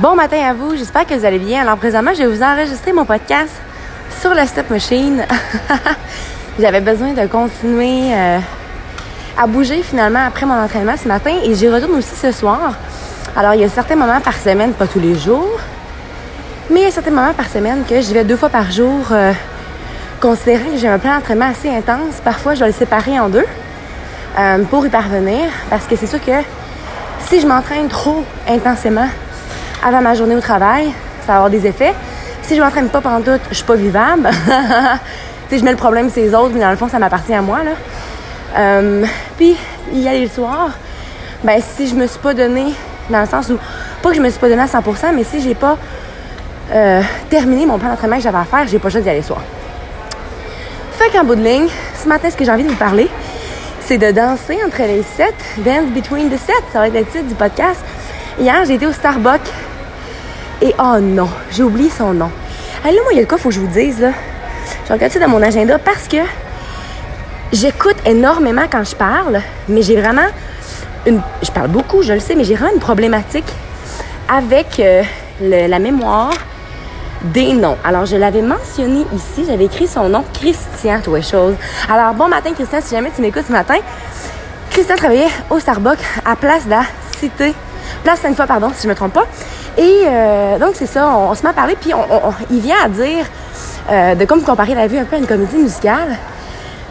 Bon matin à vous, j'espère que vous allez bien. Alors présentement, je vais vous enregistrer mon podcast sur la step machine. J'avais besoin de continuer euh, à bouger finalement après mon entraînement ce matin et j'y retourne aussi ce soir. Alors il y a certains moments par semaine, pas tous les jours, mais il y a certains moments par semaine que j'y vais deux fois par jour. Euh, considérant que j'ai un plan d'entraînement assez intense, parfois je vais le séparer en deux euh, pour y parvenir parce que c'est sûr que si je m'entraîne trop intensément, avant ma journée au travail, ça va avoir des effets. Si je m'entraîne pas pendant tout, je suis pas vivable. si je mets le problème c'est les autres, mais dans le fond, ça m'appartient à moi. Là. Euh, puis, y aller le soir, ben si je me suis pas donné, dans le sens où, pas que je me suis pas donné à 100%, mais si j'ai pas euh, terminé mon plan d'entraînement que j'avais à faire, j'ai pas le d'y aller le soir. Fait qu'en bout de ligne, ce matin, ce que j'ai envie de vous parler, c'est de danser entre les sets, dance between the sets, ça va être le titre du podcast. Hier, j'ai été au Starbucks et oh non, j'ai oublié son nom. Allez, là, moi, il y a le quoi, faut que je vous dise, là. Je regarde ça dans mon agenda parce que j'écoute énormément quand je parle, mais j'ai vraiment une. Je parle beaucoup, je le sais, mais j'ai vraiment une problématique avec euh, la mémoire des noms. Alors, je l'avais mentionné ici, j'avais écrit son nom, Christian toi chose. Alors, bon matin, Christian, si jamais tu m'écoutes ce matin. Christian travaillait au Starbucks à Place de la Cité. Place Sainte-Foy, pardon, si je me trompe pas. Et euh, donc, c'est ça, on, se met à parler, puis il vient à dire euh, de comme comparer la vie un peu à une comédie musicale.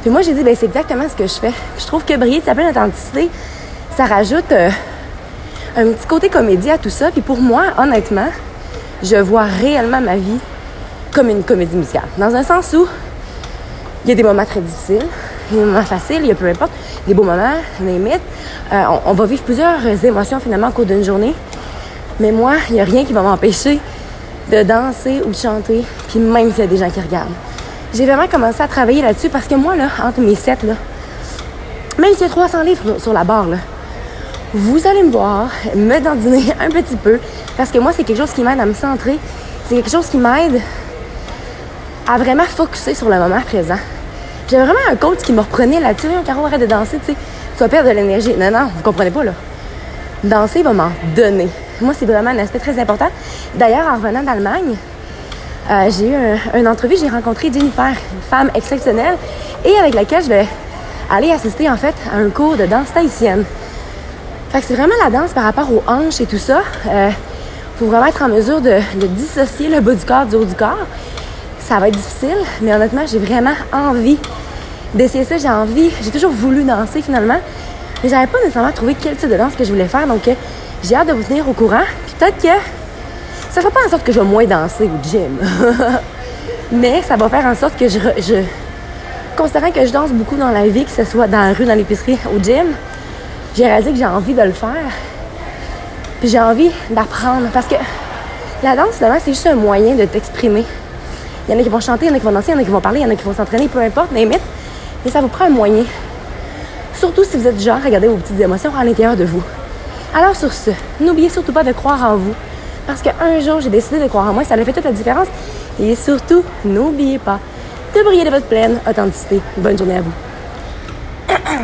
Puis moi, j'ai dit, ben c'est exactement ce que je fais. je trouve que briller de sa pleine authenticité, ça rajoute euh, un petit côté comédie à tout ça. Puis pour moi, honnêtement, je vois réellement ma vie comme une comédie musicale. Dans un sens où il y a des moments très difficiles, des moments faciles, il y a peu importe, des beaux moments, des mythes. on, on va vivre plusieurs émotions finalement au cours d'une journée. Mais moi, il n'y a rien qui va m'empêcher de danser ou de chanter, puis même s'il y a des gens qui regardent. J'ai vraiment commencé à travailler là-dessus parce que moi, là, entre mes sets, là, même s'il y a 300 livres sur la barre, là, vous allez me voir me dandiner un petit peu parce que moi, c'est quelque chose qui m'aide à me centrer. C'est quelque chose qui m'aide à vraiment focuser sur le moment présent. J'ai vraiment un coach qui me reprenait là-dessus. Caro, arrête de danser, tu sais. Tu vas perdre de l'énergie. Non, non, vous comprenez pas, là. Danser va m'en donner. Moi, c'est vraiment un aspect très important. D'ailleurs, en revenant d'Allemagne, euh, j'ai eu une entrevue, j'ai rencontré Jennifer, une femme exceptionnelle, et avec laquelle je vais aller assister en fait à un cours de danse tahitienne. Fait que c'est vraiment la danse par rapport aux hanches et tout ça. Il euh, faut vraiment être en mesure de, dissocier le bas du corps du haut du corps. Ça va être difficile, mais honnêtement, j'ai vraiment envie d'essayer ça. J'ai envie, j'ai toujours voulu danser finalement, mais j'avais pas nécessairement trouvé quel type de danse que je voulais faire. Donc, euh, j'ai hâte de vous tenir au courant. Puis peut-être que ça ne fait pas en sorte que je vais moins danser au gym. Mais ça va faire en sorte que je, Considérant que je danse beaucoup dans la vie, que ce soit dans la rue, dans l'épicerie, au gym, j'ai réalisé que j'ai envie de le faire. Puis j'ai envie d'apprendre. Parce que la danse, finalement, c'est juste un moyen de t'exprimer. Il y en a qui vont chanter, il y en a qui vont danser, il y en a qui vont parler, il y en a qui vont s'entraîner, peu importe, limite. Mais ça vous prend un moyen. Surtout si vous êtes genre à regarder vos petites émotions à l'intérieur de vous. Alors sur ce, n'oubliez surtout pas de croire en vous. Parce qu'un jour, j'ai décidé de croire en moi, ça a fait toute la différence. Et surtout, n'oubliez pas de briller de votre pleine authenticité. Bonne journée à vous.